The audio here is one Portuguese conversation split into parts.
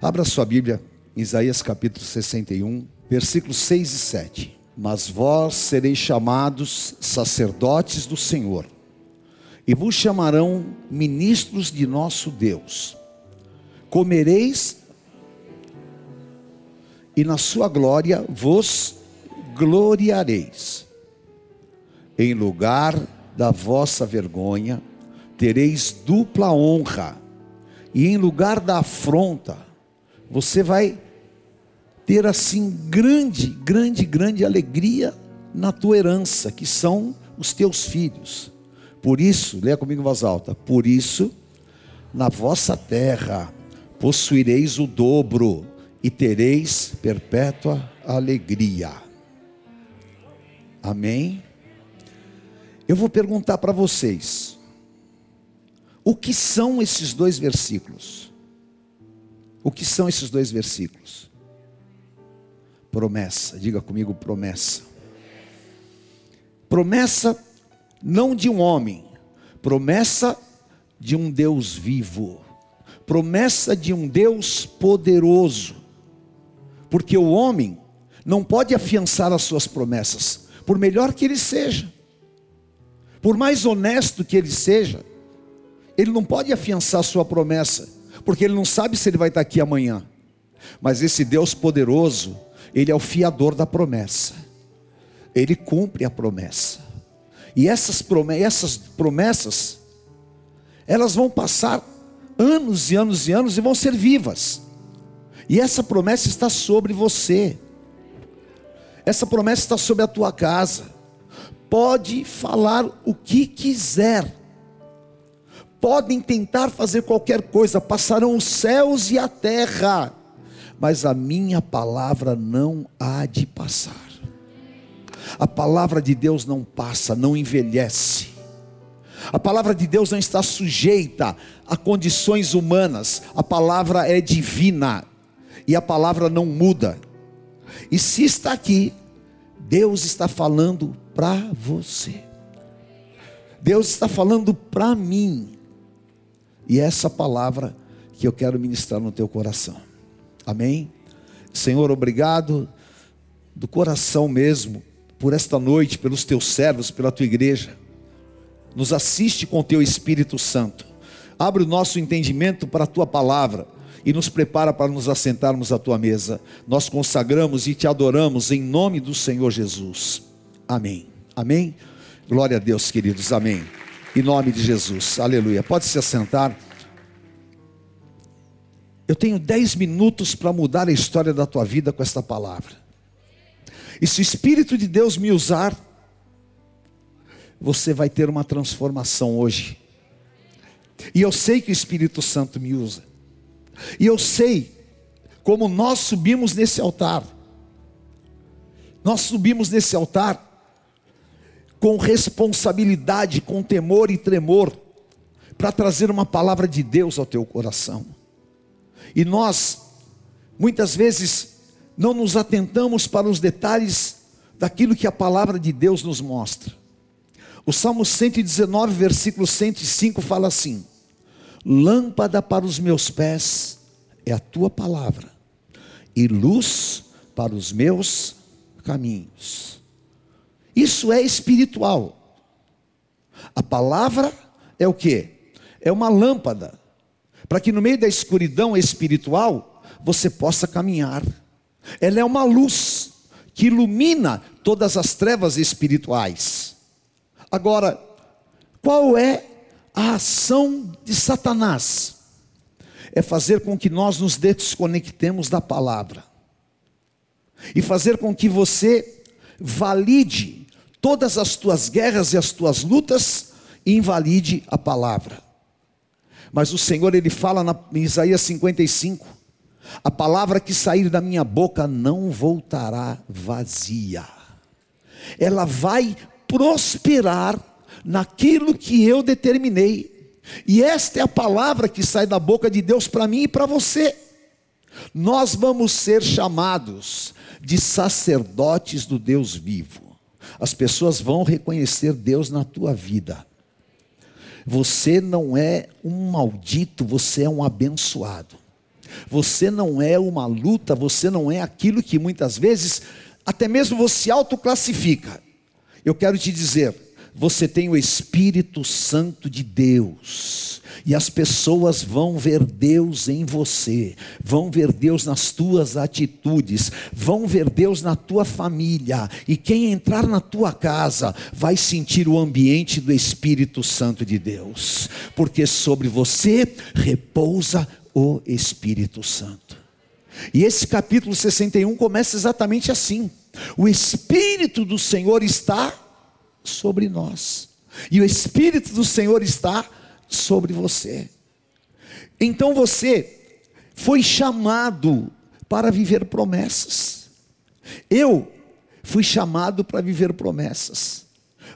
Abra sua Bíblia, Isaías capítulo 61, versículos 6 e 7. Mas vós sereis chamados sacerdotes do Senhor, e vos chamarão ministros de nosso Deus. Comereis e na sua glória vos gloriareis. Em lugar da vossa vergonha, tereis dupla honra, e em lugar da afronta, você vai ter assim grande, grande, grande alegria na tua herança, que são os teus filhos. Por isso, leia comigo em voz alta: por isso, na vossa terra possuireis o dobro e tereis perpétua alegria. Amém? Eu vou perguntar para vocês: o que são esses dois versículos? O que são esses dois versículos? Promessa, diga comigo promessa. Promessa não de um homem, promessa de um Deus vivo, promessa de um Deus poderoso, porque o homem não pode afiançar as suas promessas, por melhor que ele seja, por mais honesto que ele seja, ele não pode afiançar a sua promessa, porque ele não sabe se ele vai estar aqui amanhã. Mas esse Deus poderoso, ele é o fiador da promessa. Ele cumpre a promessa. E essas promessas, essas promessas elas vão passar anos e anos e anos e vão ser vivas. E essa promessa está sobre você. Essa promessa está sobre a tua casa. Pode falar o que quiser. Podem tentar fazer qualquer coisa, passarão os céus e a terra, mas a minha palavra não há de passar. A palavra de Deus não passa, não envelhece. A palavra de Deus não está sujeita a condições humanas. A palavra é divina e a palavra não muda. E se está aqui, Deus está falando para você. Deus está falando para mim. E é essa palavra que eu quero ministrar no teu coração. Amém? Senhor, obrigado do coração mesmo por esta noite, pelos teus servos, pela tua igreja. Nos assiste com o teu Espírito Santo. Abre o nosso entendimento para a tua palavra e nos prepara para nos assentarmos à tua mesa. Nós consagramos e te adoramos em nome do Senhor Jesus. Amém. Amém. Glória a Deus, queridos. Amém. Em nome de Jesus. Aleluia. Pode se assentar. Eu tenho dez minutos para mudar a história da tua vida com esta palavra. E se o Espírito de Deus me usar, você vai ter uma transformação hoje. E eu sei que o Espírito Santo me usa. E eu sei como nós subimos nesse altar. Nós subimos nesse altar com responsabilidade, com temor e tremor, para trazer uma palavra de Deus ao teu coração. E nós, muitas vezes, não nos atentamos para os detalhes daquilo que a palavra de Deus nos mostra. O Salmo 119, versículo 105 fala assim: Lâmpada para os meus pés é a tua palavra, e luz para os meus caminhos. Isso é espiritual. A palavra é o que? É uma lâmpada, para que no meio da escuridão espiritual você possa caminhar. Ela é uma luz que ilumina todas as trevas espirituais. Agora, qual é a ação de Satanás? É fazer com que nós nos desconectemos da palavra, e fazer com que você valide todas as tuas guerras e as tuas lutas, invalide a palavra. Mas o Senhor, Ele fala na, em Isaías 55: a palavra que sair da minha boca não voltará vazia, ela vai prosperar naquilo que eu determinei. E esta é a palavra que sai da boca de Deus para mim e para você. Nós vamos ser chamados de sacerdotes do Deus vivo. As pessoas vão reconhecer Deus na tua vida. Você não é um maldito, você é um abençoado. Você não é uma luta, você não é aquilo que muitas vezes até mesmo você autoclassifica. Eu quero te dizer, você tem o Espírito Santo de Deus, e as pessoas vão ver Deus em você, vão ver Deus nas tuas atitudes, vão ver Deus na tua família, e quem entrar na tua casa vai sentir o ambiente do Espírito Santo de Deus, porque sobre você repousa o Espírito Santo. E esse capítulo 61 começa exatamente assim: o Espírito do Senhor está sobre nós, e o Espírito do Senhor está sobre você. Então você foi chamado para viver promessas. Eu fui chamado para viver promessas.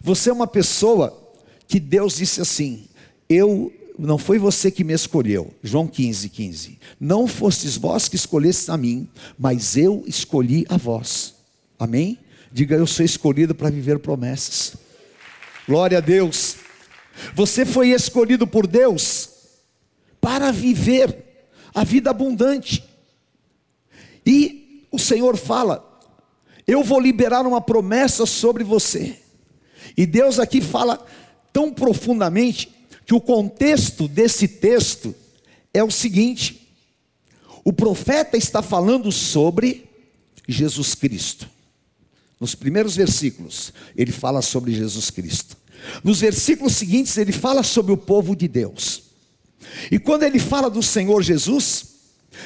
Você é uma pessoa que Deus disse assim: Eu não foi você que me escolheu. João 15, 15. Não fostes vós que escolhestes a mim, mas eu escolhi a vós. Amém? Diga, eu sou escolhido para viver promessas. Glória a Deus. Você foi escolhido por Deus para viver a vida abundante. E o Senhor fala: Eu vou liberar uma promessa sobre você. E Deus aqui fala tão profundamente que o contexto desse texto é o seguinte: o profeta está falando sobre Jesus Cristo. Nos primeiros versículos, ele fala sobre Jesus Cristo. Nos versículos seguintes, ele fala sobre o povo de Deus. E quando ele fala do Senhor Jesus,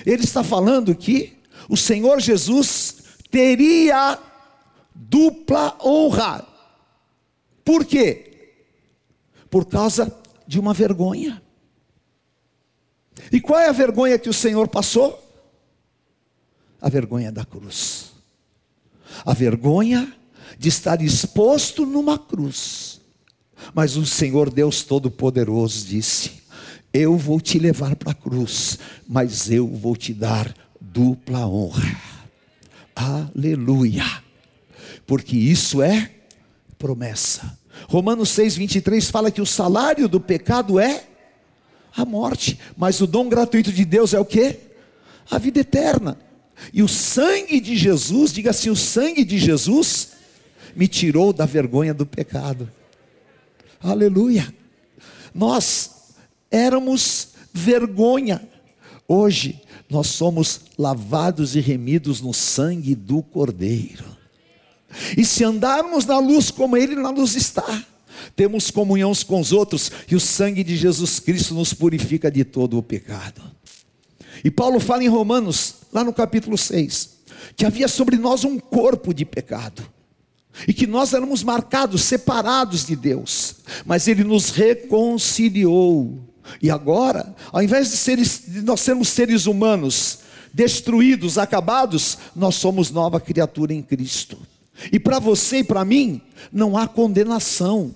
ele está falando que o Senhor Jesus teria dupla honra. Por quê? Por causa de uma vergonha. E qual é a vergonha que o Senhor passou? A vergonha da cruz. A vergonha de estar exposto numa cruz. Mas o Senhor Deus Todo-Poderoso disse: Eu vou te levar para a cruz, mas eu vou te dar dupla honra. Aleluia. Porque isso é promessa. Romanos 6, 23 fala que o salário do pecado é a morte, mas o dom gratuito de Deus é o que? A vida eterna. E o sangue de Jesus, diga assim: o sangue de Jesus me tirou da vergonha do pecado. Aleluia. Nós éramos vergonha, hoje nós somos lavados e remidos no sangue do Cordeiro. E se andarmos na luz como Ele na luz está, temos comunhão com os outros, e o sangue de Jesus Cristo nos purifica de todo o pecado. E Paulo fala em Romanos, lá no capítulo 6, que havia sobre nós um corpo de pecado, e que nós éramos marcados, separados de Deus, mas Ele nos reconciliou. E agora, ao invés de, seres, de nós sermos seres humanos destruídos, acabados, nós somos nova criatura em Cristo. E para você e para mim, não há condenação.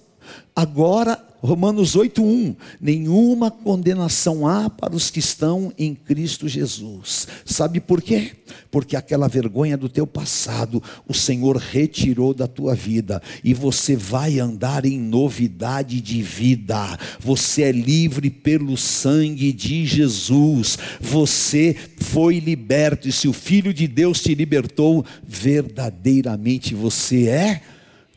Agora, Romanos 8:1, nenhuma condenação há para os que estão em Cristo Jesus. Sabe por quê? Porque aquela vergonha do teu passado, o Senhor retirou da tua vida e você vai andar em novidade de vida. Você é livre pelo sangue de Jesus. Você foi liberto e se o filho de Deus te libertou, verdadeiramente você é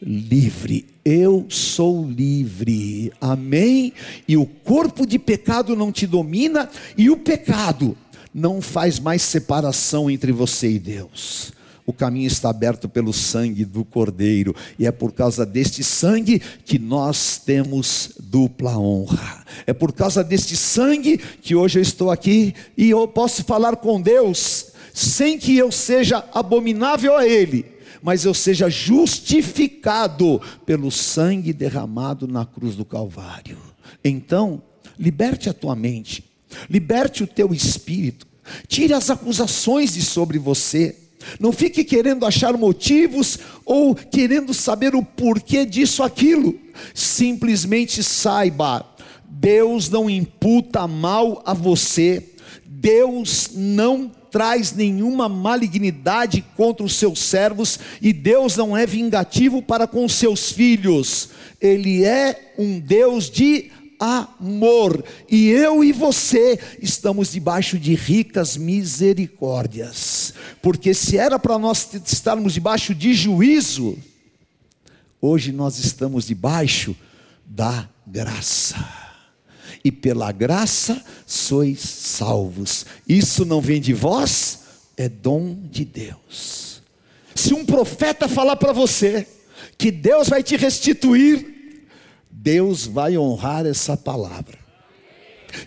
livre. Eu sou livre. Amém? E o corpo de pecado não te domina, e o pecado não faz mais separação entre você e Deus. O caminho está aberto pelo sangue do Cordeiro, e é por causa deste sangue que nós temos dupla honra. É por causa deste sangue que hoje eu estou aqui e eu posso falar com Deus sem que eu seja abominável a Ele mas eu seja justificado pelo sangue derramado na cruz do Calvário. Então, liberte a tua mente, liberte o teu espírito, tire as acusações de sobre você. Não fique querendo achar motivos ou querendo saber o porquê disso aquilo. Simplesmente saiba, Deus não imputa mal a você. Deus não traz nenhuma malignidade contra os seus servos, e Deus não é vingativo para com seus filhos, Ele é um Deus de amor, e eu e você estamos debaixo de ricas misericórdias, porque se era para nós estarmos debaixo de juízo, hoje nós estamos debaixo da graça. E pela graça sois salvos. Isso não vem de vós, é dom de Deus. Se um profeta falar para você que Deus vai te restituir, Deus vai honrar essa palavra.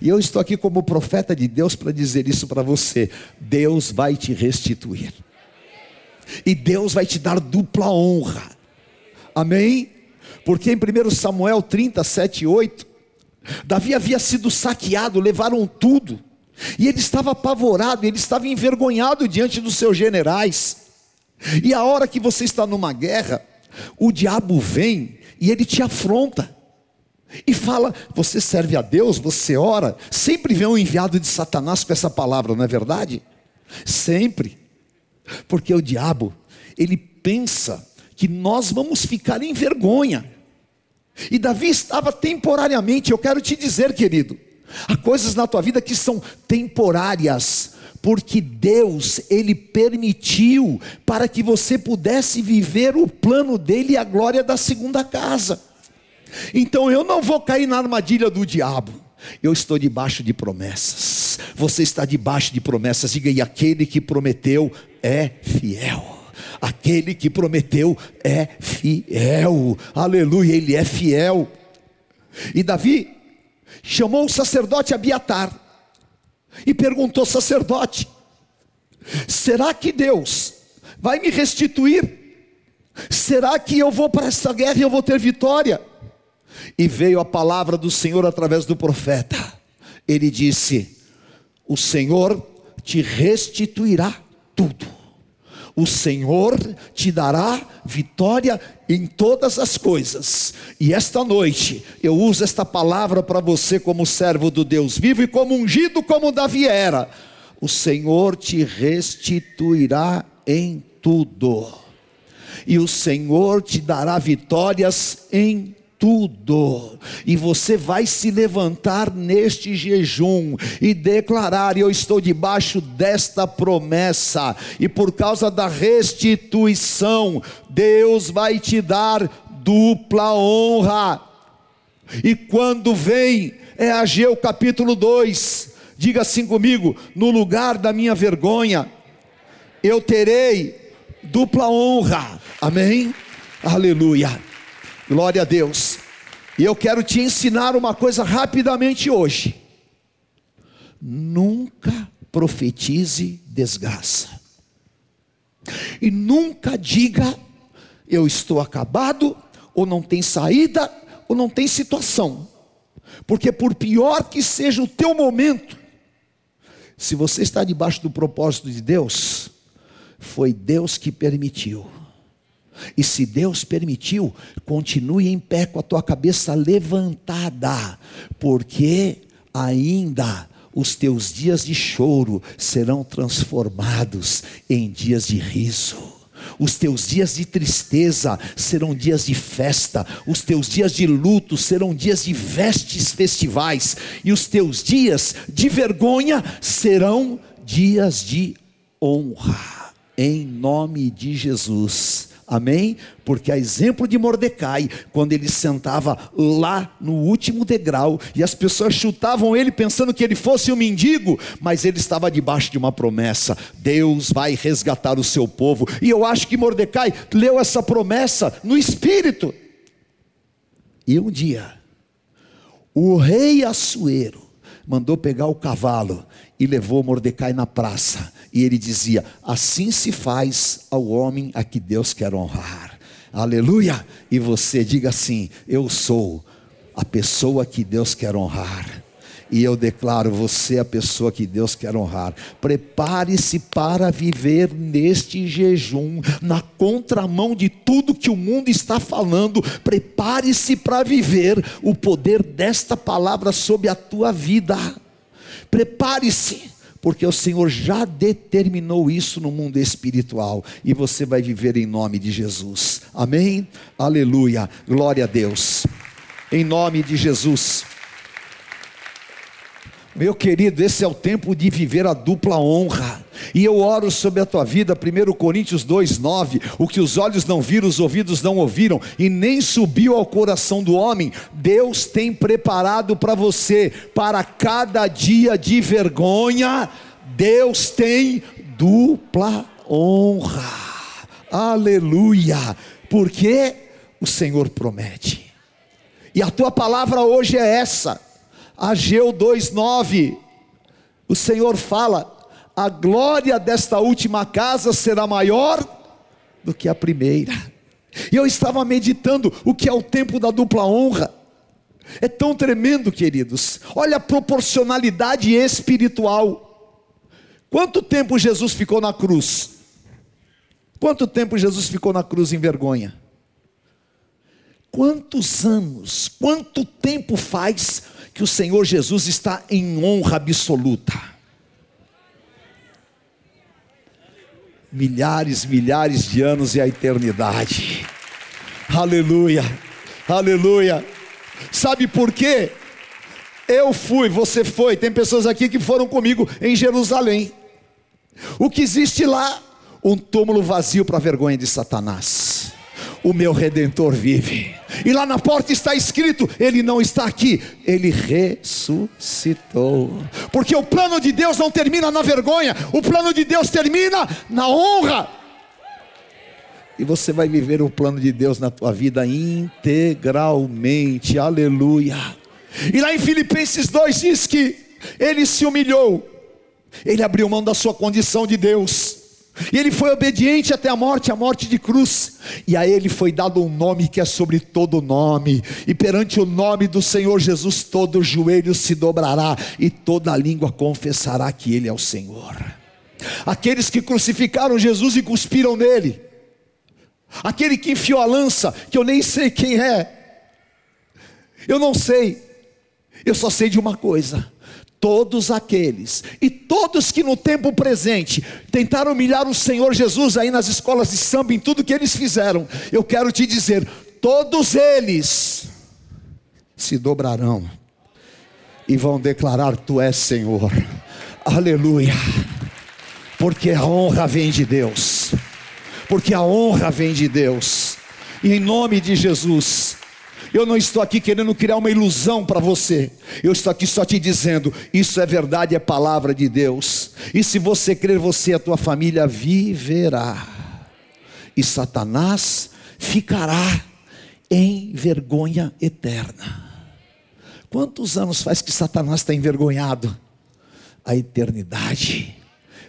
E eu estou aqui como profeta de Deus para dizer isso para você: Deus vai te restituir, e Deus vai te dar dupla honra, amém? Porque em 1 Samuel 37, 8, Davi havia sido saqueado, levaram tudo, e ele estava apavorado, ele estava envergonhado diante dos seus generais. E a hora que você está numa guerra, o diabo vem e ele te afronta. E fala, você serve a Deus, você ora, sempre vem um enviado de Satanás com essa palavra, não é verdade? Sempre. Porque o diabo, ele pensa que nós vamos ficar em vergonha. E Davi estava temporariamente, eu quero te dizer, querido, há coisas na tua vida que são temporárias, porque Deus, Ele permitiu para que você pudesse viver o plano dele e a glória da segunda casa. Então eu não vou cair na armadilha do diabo. Eu estou debaixo de promessas. Você está debaixo de promessas. Diga, e aquele que prometeu é fiel. Aquele que prometeu é fiel. Aleluia, ele é fiel. E Davi chamou o sacerdote Abiatar e perguntou: sacerdote, será que Deus vai me restituir? Será que eu vou para essa guerra e eu vou ter vitória? E veio a palavra do Senhor através do profeta. Ele disse: O Senhor te restituirá tudo o Senhor te dará vitória em todas as coisas. E esta noite eu uso esta palavra para você como servo do Deus vivo e como ungido como Davi era. O Senhor te restituirá em tudo. E o Senhor te dará vitórias em tudo, e você vai se levantar neste jejum e declarar: Eu estou debaixo desta promessa, e por causa da restituição, Deus vai te dar dupla honra. E quando vem, é Ageu capítulo 2, diga assim comigo: no lugar da minha vergonha, eu terei dupla honra, amém? Aleluia. Glória a Deus. E eu quero te ensinar uma coisa rapidamente hoje. Nunca profetize desgraça. E nunca diga eu estou acabado, ou não tem saída, ou não tem situação. Porque por pior que seja o teu momento, se você está debaixo do propósito de Deus, foi Deus que permitiu. E se Deus permitiu, continue em pé com a tua cabeça levantada, porque ainda os teus dias de choro serão transformados em dias de riso. Os teus dias de tristeza serão dias de festa, os teus dias de luto serão dias de vestes festivais, e os teus dias de vergonha serão dias de honra, em nome de Jesus. Amém? Porque a exemplo de Mordecai, quando ele sentava lá no último degrau e as pessoas chutavam ele pensando que ele fosse um mendigo, mas ele estava debaixo de uma promessa: Deus vai resgatar o seu povo. E eu acho que Mordecai leu essa promessa no espírito. E um dia, o rei Assuero mandou pegar o cavalo e levou Mordecai na praça. E ele dizia: Assim se faz ao homem a que Deus quer honrar. Aleluia! E você diga assim: Eu sou a pessoa que Deus quer honrar. E eu declaro você a pessoa que Deus quer honrar. Prepare-se para viver neste jejum, na contramão de tudo que o mundo está falando. Prepare-se para viver o poder desta palavra sobre a tua vida. Prepare-se, porque o Senhor já determinou isso no mundo espiritual e você vai viver em nome de Jesus. Amém? Aleluia. Glória a Deus. Em nome de Jesus. Meu querido, esse é o tempo de viver a dupla honra. E eu oro sobre a tua vida, 1 Coríntios 2,9: o que os olhos não viram, os ouvidos não ouviram, e nem subiu ao coração do homem, Deus tem preparado para você, para cada dia de vergonha, Deus tem dupla honra. Aleluia! Porque o Senhor promete. E a tua palavra hoje é essa. Ageu 2:9. O Senhor fala: "A glória desta última casa será maior do que a primeira". E eu estava meditando o que é o tempo da dupla honra. É tão tremendo, queridos. Olha a proporcionalidade espiritual. Quanto tempo Jesus ficou na cruz? Quanto tempo Jesus ficou na cruz em vergonha? Quantos anos, quanto tempo faz que o Senhor Jesus está em honra absoluta? Milhares, milhares de anos e a eternidade. Aleluia, aleluia. Sabe por quê? Eu fui, você foi, tem pessoas aqui que foram comigo em Jerusalém. O que existe lá? Um túmulo vazio para a vergonha de Satanás. O meu redentor vive e lá na porta está escrito: Ele não está aqui, Ele ressuscitou. Porque o plano de Deus não termina na vergonha, o plano de Deus termina na honra. E você vai viver o plano de Deus na tua vida integralmente, aleluia. E lá em Filipenses 2 diz que ele se humilhou, ele abriu mão da sua condição de Deus e ele foi obediente até a morte, a morte de cruz. E a ele foi dado um nome que é sobre todo nome. E perante o nome do Senhor Jesus, todo joelho se dobrará e toda língua confessará que ele é o Senhor. Aqueles que crucificaram Jesus e cuspiram nele. Aquele que enfiou a lança, que eu nem sei quem é. Eu não sei. Eu só sei de uma coisa todos aqueles e todos que no tempo presente tentaram humilhar o Senhor Jesus aí nas escolas de samba, em tudo que eles fizeram, eu quero te dizer: todos eles se dobrarão e vão declarar: Tu és Senhor, aleluia, porque a honra vem de Deus, porque a honra vem de Deus, e em nome de Jesus eu não estou aqui querendo criar uma ilusão para você. Eu estou aqui só te dizendo: isso é verdade, é palavra de Deus. E se você crer, você e a tua família viverá. E Satanás ficará em vergonha eterna. Quantos anos faz que Satanás está envergonhado? A eternidade.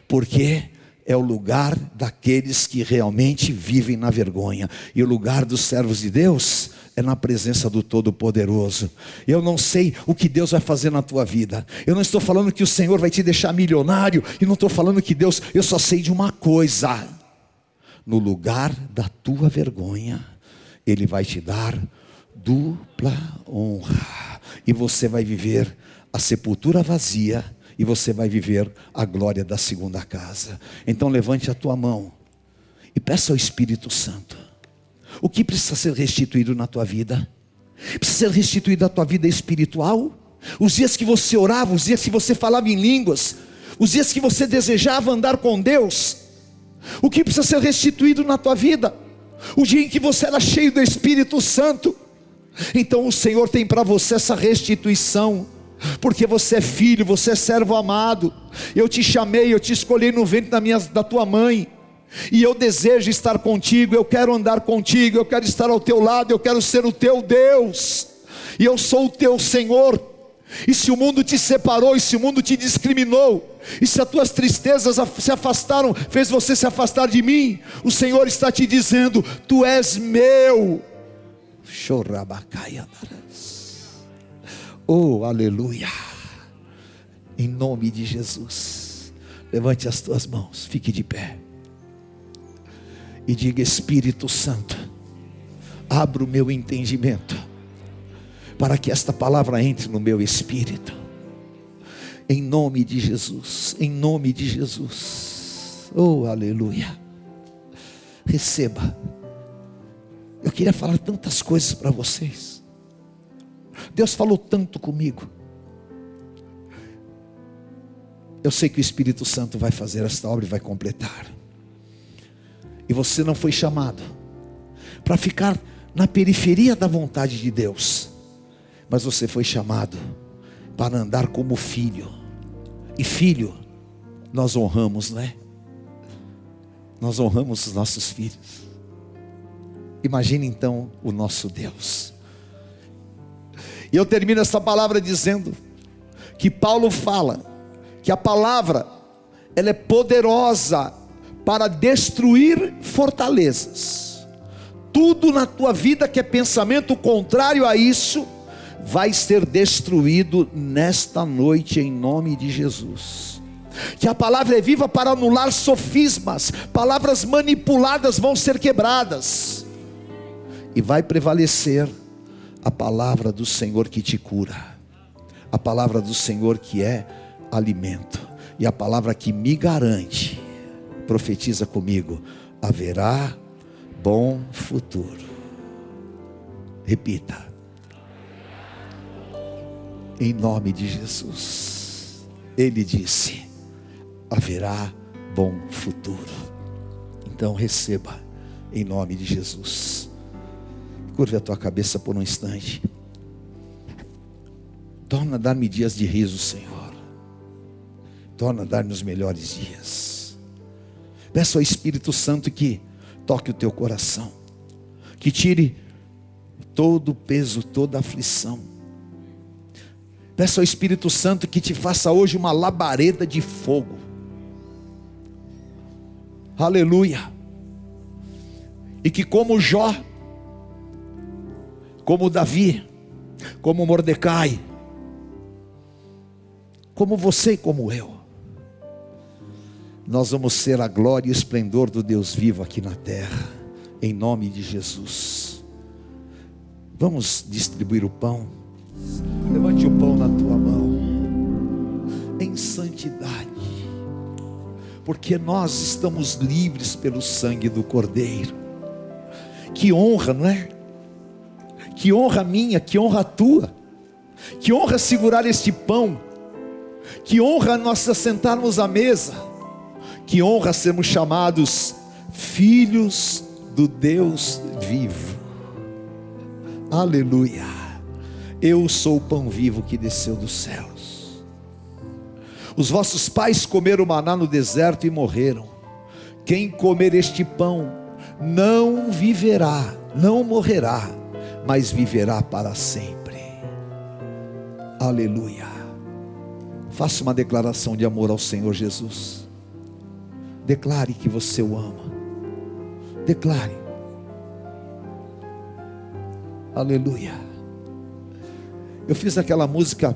Porque é o lugar daqueles que realmente vivem na vergonha. E o lugar dos servos de Deus é na presença do Todo-Poderoso. Eu não sei o que Deus vai fazer na tua vida. Eu não estou falando que o Senhor vai te deixar milionário. E não estou falando que Deus, eu só sei de uma coisa: no lugar da tua vergonha, Ele vai te dar dupla honra. E você vai viver a sepultura vazia. E você vai viver a glória da segunda casa. Então levante a tua mão e peça ao Espírito Santo o que precisa ser restituído na tua vida? Precisa ser restituído na tua vida espiritual? Os dias que você orava, os dias que você falava em línguas, os dias que você desejava andar com Deus, o que precisa ser restituído na tua vida? O dia em que você era cheio do Espírito Santo. Então o Senhor tem para você essa restituição, porque você é filho, você é servo amado. Eu te chamei, eu te escolhi no ventre da, minha, da tua mãe. E eu desejo estar contigo, eu quero andar contigo, eu quero estar ao teu lado, eu quero ser o teu Deus, e eu sou o teu Senhor. E se o mundo te separou, e se o mundo te discriminou, e se as tuas tristezas se afastaram, fez você se afastar de mim, o Senhor está te dizendo: Tu és meu. Oh, aleluia. Em nome de Jesus. Levante as tuas mãos, fique de pé e diga: Espírito Santo, abra o meu entendimento, para que esta palavra entre no meu espírito, em nome de Jesus, em nome de Jesus, oh aleluia, receba. Eu queria falar tantas coisas para vocês. Deus falou tanto comigo. Eu sei que o Espírito Santo vai fazer esta obra e vai completar. E você não foi chamado para ficar na periferia da vontade de Deus, mas você foi chamado para andar como filho. E filho, nós honramos, não é? Nós honramos os nossos filhos. Imagine então o nosso Deus. E eu termino essa palavra dizendo que Paulo fala que a palavra ela é poderosa para destruir fortalezas. Tudo na tua vida que é pensamento contrário a isso vai ser destruído nesta noite em nome de Jesus. Que a palavra é viva para anular sofismas, palavras manipuladas vão ser quebradas, e vai prevalecer a palavra do Senhor que te cura, a palavra do Senhor que é alimento, e a palavra que me garante, profetiza comigo: haverá bom futuro. Repita, em nome de Jesus, Ele disse: haverá bom futuro. Então receba, em nome de Jesus. Curve a tua cabeça por um instante. Torna a dar-me dias de riso, Senhor. Torna a dar-me os melhores dias. Peça ao Espírito Santo que toque o teu coração, que tire todo o peso, toda a aflição. Peça ao Espírito Santo que te faça hoje uma labareda de fogo. Aleluia. E que como Jó como Davi, como Mordecai, como você e como eu. Nós vamos ser a glória e esplendor do Deus vivo aqui na terra, em nome de Jesus. Vamos distribuir o pão. Levante o pão na tua mão, em santidade, porque nós estamos livres pelo sangue do Cordeiro. Que honra, não é? que honra minha, que honra tua, que honra segurar este pão, que honra nós sentarmos à mesa, que honra sermos chamados filhos do Deus vivo. Aleluia. Eu sou o pão vivo que desceu dos céus. Os vossos pais comeram maná no deserto e morreram. Quem comer este pão não viverá, não morrerá mas viverá para sempre. Aleluia. Faça uma declaração de amor ao Senhor Jesus. Declare que você o ama. Declare. Aleluia. Eu fiz aquela música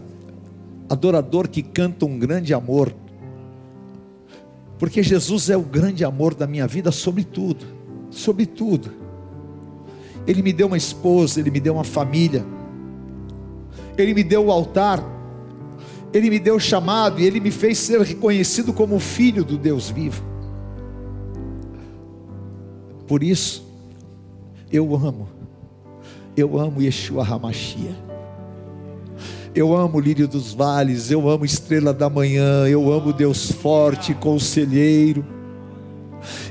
Adorador que canta um grande amor. Porque Jesus é o grande amor da minha vida sobre tudo, sobre tudo. Ele me deu uma esposa, Ele me deu uma família, Ele me deu o altar, Ele me deu o chamado e Ele me fez ser reconhecido como filho do Deus vivo. Por isso, eu amo, eu amo Yeshua Hamashia. Eu amo lírio dos vales, eu amo estrela da manhã, eu amo Deus forte, conselheiro.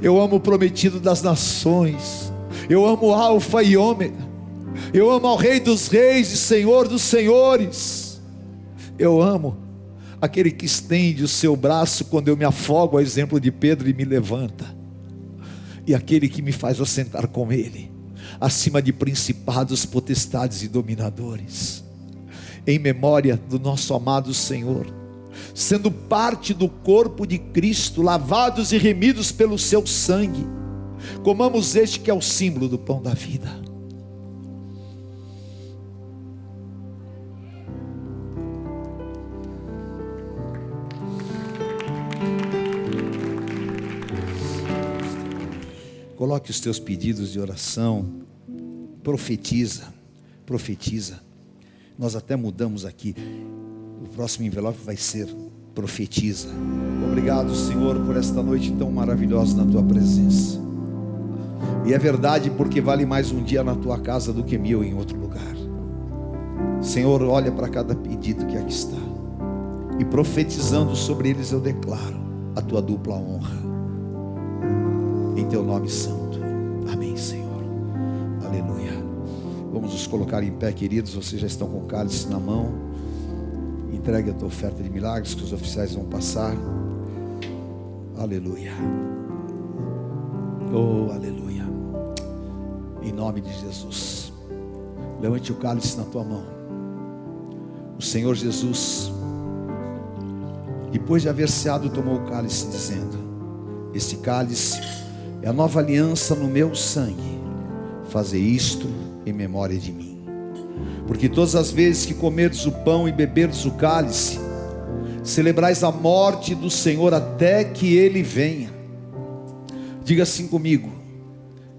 Eu amo o prometido das nações. Eu amo Alfa e Ômega. Eu amo ao Rei dos Reis e Senhor dos Senhores. Eu amo aquele que estende o seu braço quando eu me afogo, a exemplo de Pedro, e me levanta. E aquele que me faz assentar com Ele, acima de principados, potestades e dominadores. Em memória do nosso amado Senhor, sendo parte do corpo de Cristo, lavados e remidos pelo seu sangue Comamos este que é o símbolo do pão da vida. Coloque os teus pedidos de oração, profetiza, profetiza. Nós até mudamos aqui. O próximo envelope vai ser profetiza. Obrigado, Senhor, por esta noite tão maravilhosa na tua presença. E é verdade porque vale mais um dia na tua casa do que mil em outro lugar. Senhor, olha para cada pedido que aqui está. E profetizando sobre eles, eu declaro a tua dupla honra. Em teu nome santo. Colocar em pé, queridos. Vocês já estão com o cálice na mão. Entregue a tua oferta de milagres que os oficiais vão passar. Aleluia. Oh, aleluia. Em nome de Jesus. Levante o cálice na tua mão. O Senhor Jesus, depois de haver ceado, tomou o cálice, dizendo: Este cálice é a nova aliança no meu sangue. Fazer isto em memória de mim. Porque todas as vezes que comerdes o pão e beberdes o cálice, celebrais a morte do Senhor até que ele venha. Diga assim comigo: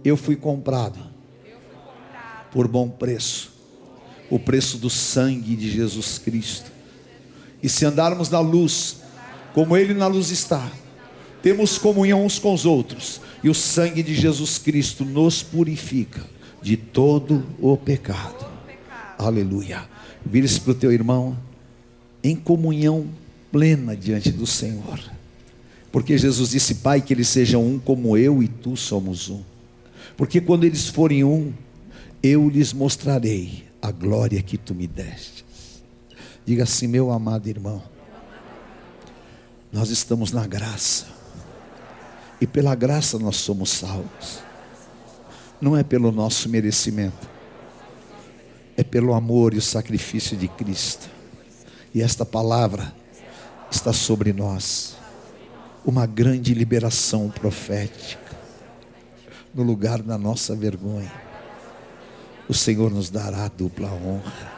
Eu fui comprado por bom preço o preço do sangue de Jesus Cristo. E se andarmos na luz, como Ele na luz está, temos comunhão uns com os outros, e o sangue de Jesus Cristo nos purifica de todo o pecado. Aleluia. Vire-se para o teu irmão em comunhão plena diante do Senhor. Porque Jesus disse, Pai, que eles sejam um como eu e tu somos um. Porque quando eles forem um, eu lhes mostrarei a glória que tu me deste. Diga assim, meu amado irmão, nós estamos na graça, e pela graça nós somos salvos, não é pelo nosso merecimento, é pelo amor e o sacrifício de Cristo, e esta palavra está sobre nós uma grande liberação profética no lugar da nossa vergonha. O Senhor nos dará dupla honra.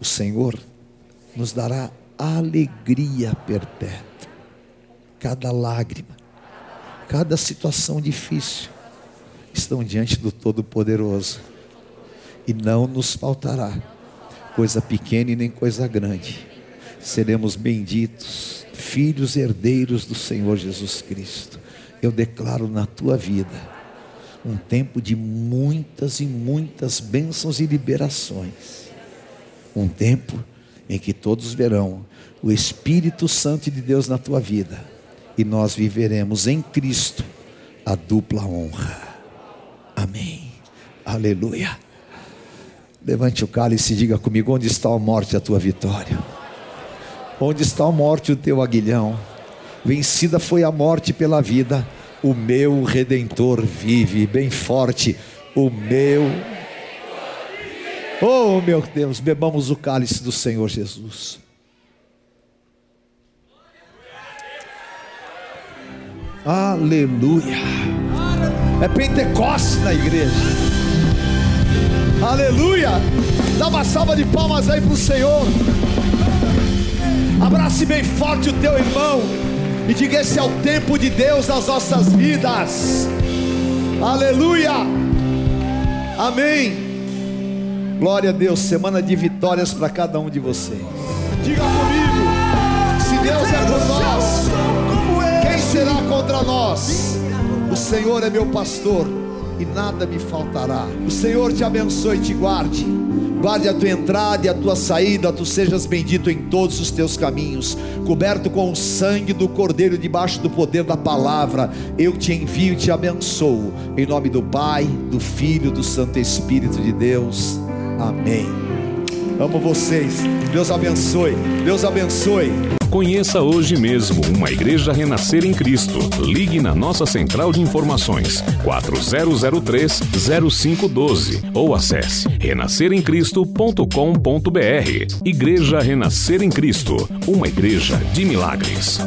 O Senhor nos dará alegria perpétua. Cada lágrima, cada situação difícil estão diante do Todo-Poderoso. E não nos faltará coisa pequena e nem coisa grande. Seremos benditos filhos herdeiros do Senhor Jesus Cristo. Eu declaro na tua vida um tempo de muitas e muitas bênçãos e liberações. Um tempo em que todos verão o Espírito Santo de Deus na tua vida e nós viveremos em Cristo a dupla honra. Amém. Aleluia. Levante o cálice e diga comigo: onde está a morte, a tua vitória? Onde está a morte, o teu aguilhão? Vencida foi a morte pela vida, o meu redentor vive, bem forte, o meu. Oh, meu Deus, bebamos o cálice do Senhor Jesus. Aleluia. É Pentecoste na igreja. Aleluia. Dá uma salva de palmas aí para o Senhor. Abrace bem forte o teu irmão e diga: Esse é o tempo de Deus nas nossas vidas. Aleluia. Amém. Glória a Deus. Semana de vitórias para cada um de vocês. Diga comigo: Se Deus é por nós, quem será contra nós? O Senhor é meu pastor e nada me faltará. O Senhor te abençoe e te guarde guarde a tua entrada e a tua saída, tu sejas bendito em todos os teus caminhos, coberto com o sangue do Cordeiro, debaixo do poder da palavra. Eu te envio e te abençoo, em nome do Pai, do Filho, do Santo Espírito de Deus. Amém. Amo vocês. Deus abençoe. Deus abençoe. Conheça hoje mesmo uma igreja renascer em Cristo. Ligue na nossa central de informações 4003-0512 ou acesse renasceremcristo.com.br. Igreja Renascer em Cristo, uma igreja de milagres.